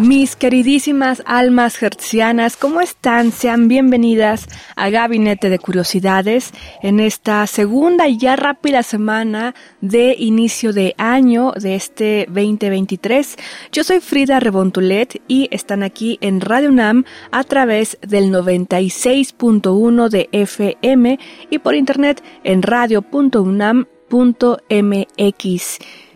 Mis queridísimas almas hertzianas, ¿cómo están? Sean bienvenidas a Gabinete de Curiosidades en esta segunda y ya rápida semana de inicio de año de este 2023. Yo soy Frida Rebontulet y están aquí en Radio UNAM a través del 96.1 de FM y por internet en radio.unam.mx.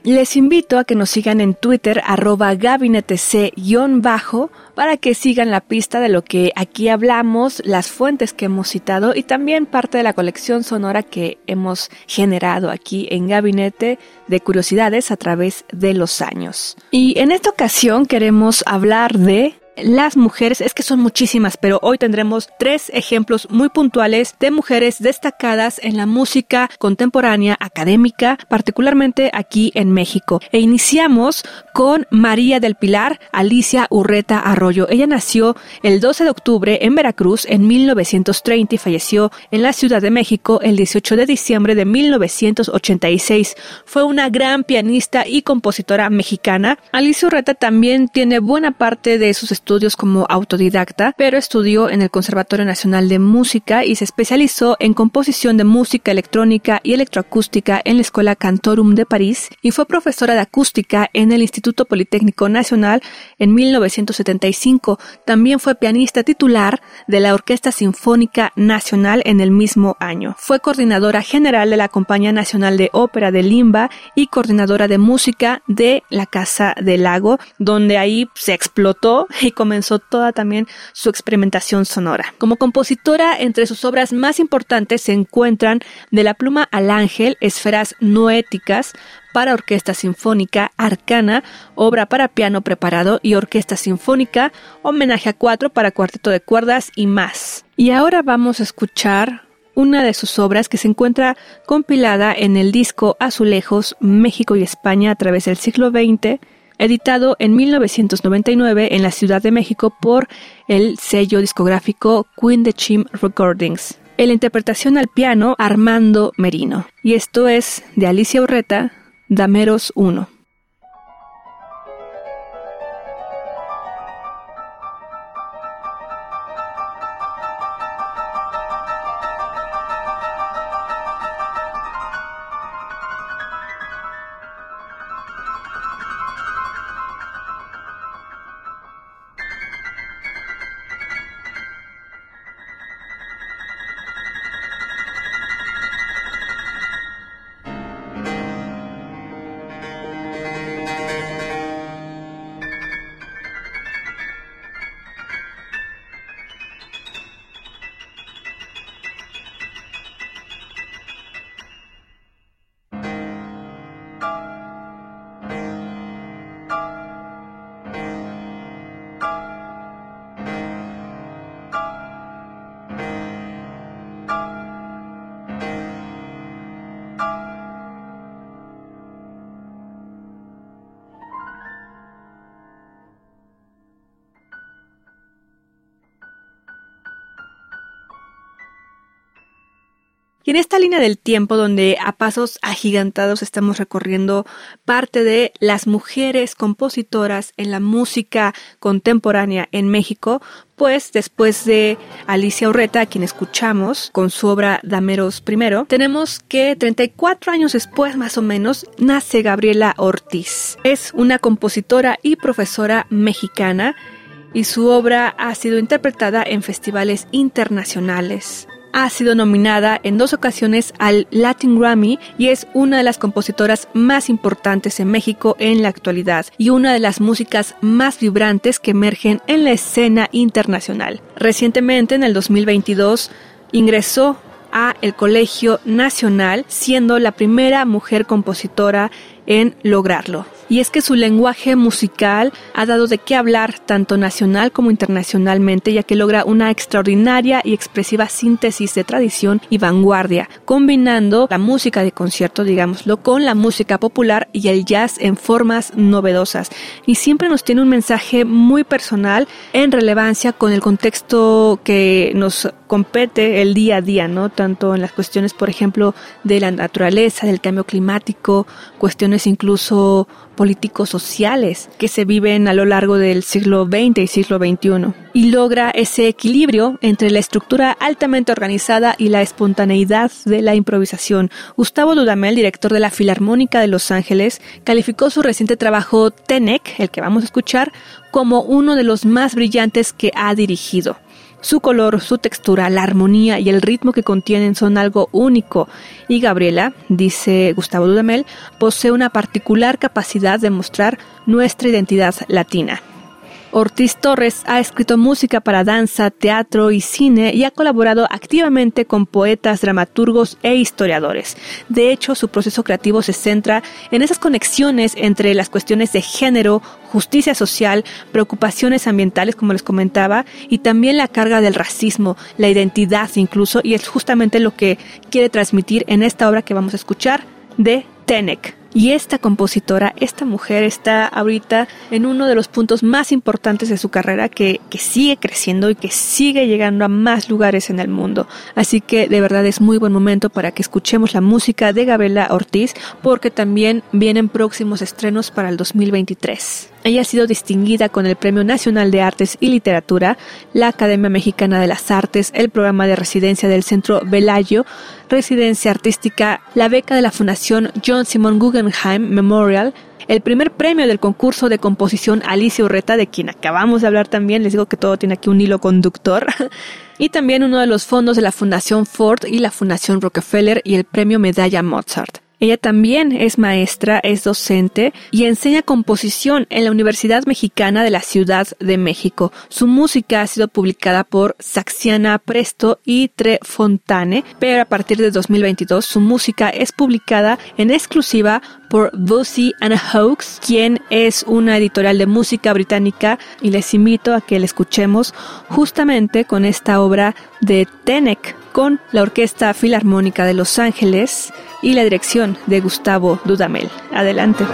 Les invito a que nos sigan en Twitter arroba gabinetec-bajo para que sigan la pista de lo que aquí hablamos, las fuentes que hemos citado y también parte de la colección sonora que hemos generado aquí en Gabinete de Curiosidades a través de los años. Y en esta ocasión queremos hablar de las mujeres, es que son muchísimas, pero hoy tendremos tres ejemplos muy puntuales de mujeres destacadas en la música contemporánea académica, particularmente aquí en México. E iniciamos con María del Pilar Alicia Urreta Arroyo. Ella nació el 12 de octubre en Veracruz en 1930 y falleció en la Ciudad de México el 18 de diciembre de 1986. Fue una gran pianista y compositora mexicana. Alicia Urreta también tiene buena parte de sus estudios como autodidacta, pero estudió en el Conservatorio Nacional de Música y se especializó en composición de música electrónica y electroacústica en la Escuela Cantorum de París y fue profesora de acústica en el Instituto Politécnico Nacional en 1975. También fue pianista titular de la Orquesta Sinfónica Nacional en el mismo año. Fue coordinadora general de la Compañía Nacional de Ópera de Limba y coordinadora de música de la Casa del Lago, donde ahí se explotó y comenzó toda también su experimentación sonora. Como compositora, entre sus obras más importantes se encuentran De la pluma al ángel, esferas noéticas, para orquesta sinfónica, Arcana, obra para piano preparado y orquesta sinfónica, homenaje a cuatro para cuarteto de cuerdas y más. Y ahora vamos a escuchar una de sus obras que se encuentra compilada en el disco Azulejos, México y España a través del siglo XX, editado en 1999 en la Ciudad de México por el sello discográfico Queen the Chim Recordings. En la interpretación al piano, Armando Merino. Y esto es de Alicia Urreta, Dameros 1. En esta línea del tiempo donde a pasos agigantados estamos recorriendo parte de las mujeres compositoras en la música contemporánea en México, pues después de Alicia Urreta, a quien escuchamos con su obra Dameros I, tenemos que 34 años después más o menos nace Gabriela Ortiz. Es una compositora y profesora mexicana y su obra ha sido interpretada en festivales internacionales ha sido nominada en dos ocasiones al Latin Grammy y es una de las compositoras más importantes en México en la actualidad y una de las músicas más vibrantes que emergen en la escena internacional. Recientemente, en el 2022, ingresó a el Colegio Nacional, siendo la primera mujer compositora en lograrlo. Y es que su lenguaje musical ha dado de qué hablar tanto nacional como internacionalmente, ya que logra una extraordinaria y expresiva síntesis de tradición y vanguardia, combinando la música de concierto, digámoslo, con la música popular y el jazz en formas novedosas. Y siempre nos tiene un mensaje muy personal en relevancia con el contexto que nos compete el día a día, ¿no? Tanto en las cuestiones, por ejemplo, de la naturaleza, del cambio climático, cuestiones incluso políticos sociales que se viven a lo largo del siglo XX y siglo XXI y logra ese equilibrio entre la estructura altamente organizada y la espontaneidad de la improvisación. Gustavo Dudamel, director de la Filarmónica de Los Ángeles, calificó su reciente trabajo Tenec, el que vamos a escuchar, como uno de los más brillantes que ha dirigido. Su color, su textura, la armonía y el ritmo que contienen son algo único. Y Gabriela, dice Gustavo Dudamel, posee una particular capacidad de mostrar nuestra identidad latina. Ortiz Torres ha escrito música para danza, teatro y cine y ha colaborado activamente con poetas, dramaturgos e historiadores. De hecho, su proceso creativo se centra en esas conexiones entre las cuestiones de género, justicia social, preocupaciones ambientales, como les comentaba, y también la carga del racismo, la identidad incluso, y es justamente lo que quiere transmitir en esta obra que vamos a escuchar de Tenec. Y esta compositora, esta mujer está ahorita en uno de los puntos más importantes de su carrera que, que, sigue creciendo y que sigue llegando a más lugares en el mundo. Así que de verdad es muy buen momento para que escuchemos la música de Gabriela Ortiz porque también vienen próximos estrenos para el 2023. Ella ha sido distinguida con el Premio Nacional de Artes y Literatura, la Academia Mexicana de las Artes, el programa de residencia del Centro Velayo, residencia artística, la beca de la Fundación John Simon Guggenheim Memorial, el primer premio del concurso de composición Alicia Urreta, de quien acabamos de hablar también, les digo que todo tiene aquí un hilo conductor, y también uno de los fondos de la Fundación Ford y la Fundación Rockefeller y el premio Medalla Mozart. Ella también es maestra, es docente y enseña composición en la Universidad Mexicana de la Ciudad de México. Su música ha sido publicada por Saxiana Presto y Tre Fontane, pero a partir de 2022 su música es publicada en exclusiva por Bossy and Hawks, quien es una editorial de música británica y les invito a que la escuchemos justamente con esta obra de Tenec con la Orquesta Filarmónica de Los Ángeles y la dirección de Gustavo Dudamel. Adelante.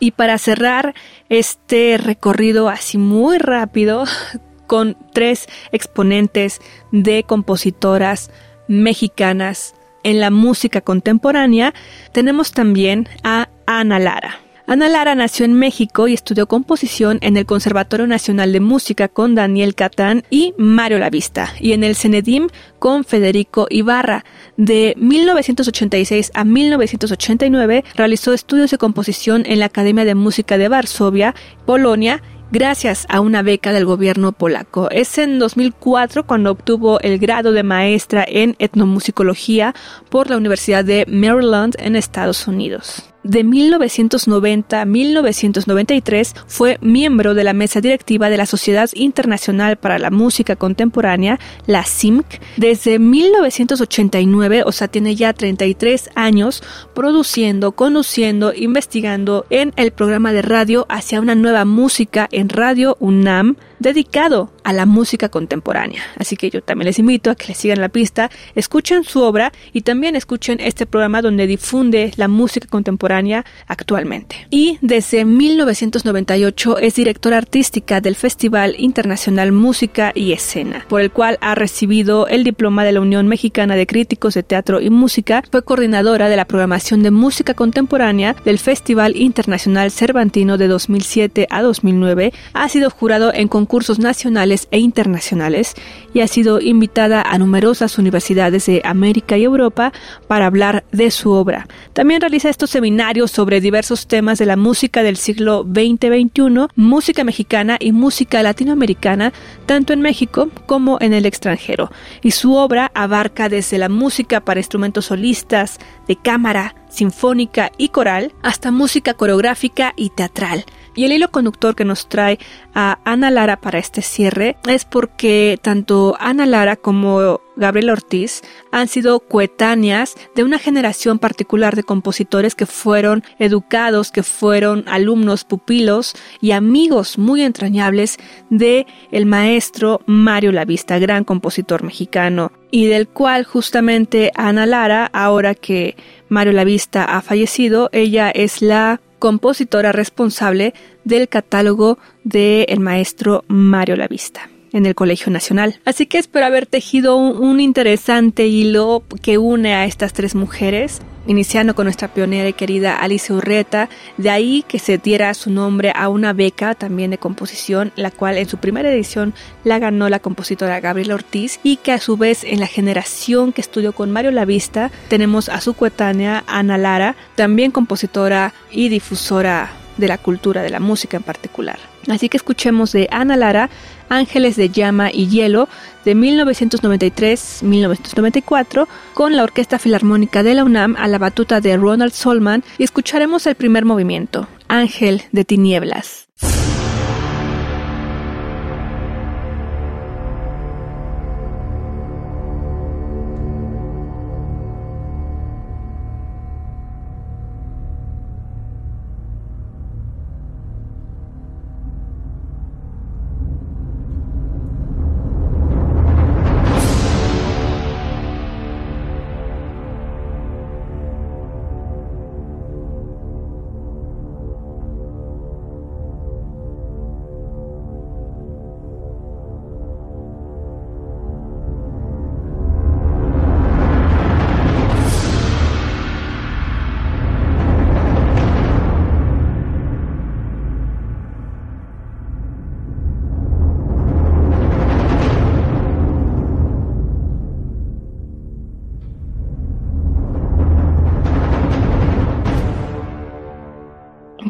Y para cerrar este recorrido así muy rápido con tres exponentes de compositoras mexicanas en la música contemporánea, tenemos también a Ana Lara. Ana Lara nació en México y estudió composición en el Conservatorio Nacional de Música con Daniel Catán y Mario Lavista, y en el Cenedim con Federico Ibarra. De 1986 a 1989 realizó estudios de composición en la Academia de Música de Varsovia, Polonia, gracias a una beca del gobierno polaco. Es en 2004 cuando obtuvo el grado de maestra en etnomusicología por la Universidad de Maryland en Estados Unidos. De 1990 a 1993 fue miembro de la mesa directiva de la Sociedad Internacional para la Música Contemporánea, la CIMC. Desde 1989, o sea, tiene ya 33 años produciendo, conduciendo, investigando en el programa de radio hacia una nueva música en Radio UNAM dedicado a la música contemporánea. Así que yo también les invito a que le sigan la pista, escuchen su obra y también escuchen este programa donde difunde la música contemporánea actualmente. Y desde 1998 es directora artística del Festival Internacional Música y Escena, por el cual ha recibido el diploma de la Unión Mexicana de Críticos de Teatro y Música. Fue coordinadora de la programación de música contemporánea del Festival Internacional Cervantino de 2007 a 2009. Ha sido jurado en concursos nacionales e internacionales y ha sido invitada a numerosas universidades de América y Europa para hablar de su obra. También realiza estos seminarios sobre diversos temas de la música del siglo XX-XXI, música mexicana y música latinoamericana, tanto en México como en el extranjero. Y su obra abarca desde la música para instrumentos solistas, de cámara, sinfónica y coral, hasta música coreográfica y teatral. Y el hilo conductor que nos trae a Ana Lara para este cierre es porque tanto Ana Lara como Gabriel Ortiz han sido coetáneas de una generación particular de compositores que fueron educados, que fueron alumnos, pupilos y amigos muy entrañables de el maestro Mario Lavista, gran compositor mexicano, y del cual justamente Ana Lara, ahora que Mario Lavista ha fallecido, ella es la compositora responsable del catálogo del maestro Mario Lavista en el Colegio Nacional. Así que espero haber tejido un, interesante hilo que une a estas tres mujeres, iniciando con nuestra pionera y querida Alice Urreta, de ahí que se diera su nombre a una beca también de composición, la cual en su primera edición la ganó la compositora Gabriela Ortiz y que a su vez en la generación que estudió con Mario Lavista tenemos a su coetánea Ana Lara, también compositora y difusora de la cultura, de la música en particular. Así que escuchemos de Ana Lara, Ángeles de Llama y Hielo, de 1993-1994, con la Orquesta Filarmónica de la UNAM a la batuta de Ronald Solman, y escucharemos el primer movimiento, Ángel de Tinieblas.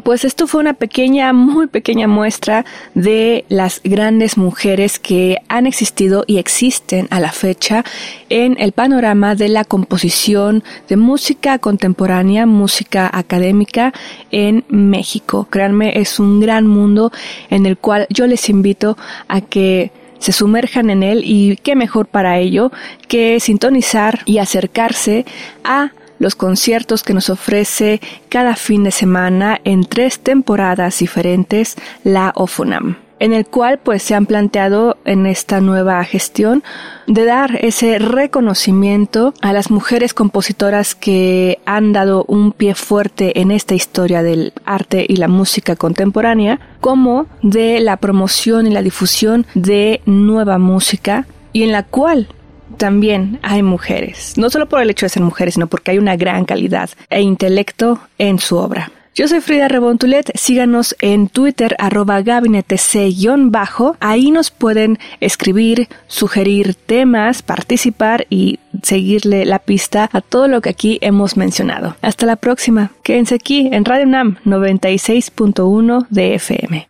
Pues esto fue una pequeña, muy pequeña muestra de las grandes mujeres que han existido y existen a la fecha en el panorama de la composición de música contemporánea, música académica en México. Créanme, es un gran mundo en el cual yo les invito a que se sumerjan en él y qué mejor para ello que sintonizar y acercarse a los conciertos que nos ofrece cada fin de semana en tres temporadas diferentes la OFUNAM en el cual pues se han planteado en esta nueva gestión de dar ese reconocimiento a las mujeres compositoras que han dado un pie fuerte en esta historia del arte y la música contemporánea, como de la promoción y la difusión de nueva música y en la cual también hay mujeres, no solo por el hecho de ser mujeres, sino porque hay una gran calidad e intelecto en su obra. Yo soy Frida Rebontulet, síganos en Twitter arroba gabinetec-bajo, ahí nos pueden escribir, sugerir temas, participar y seguirle la pista a todo lo que aquí hemos mencionado. Hasta la próxima, quédense aquí en Radio NAM 96.1 de FM.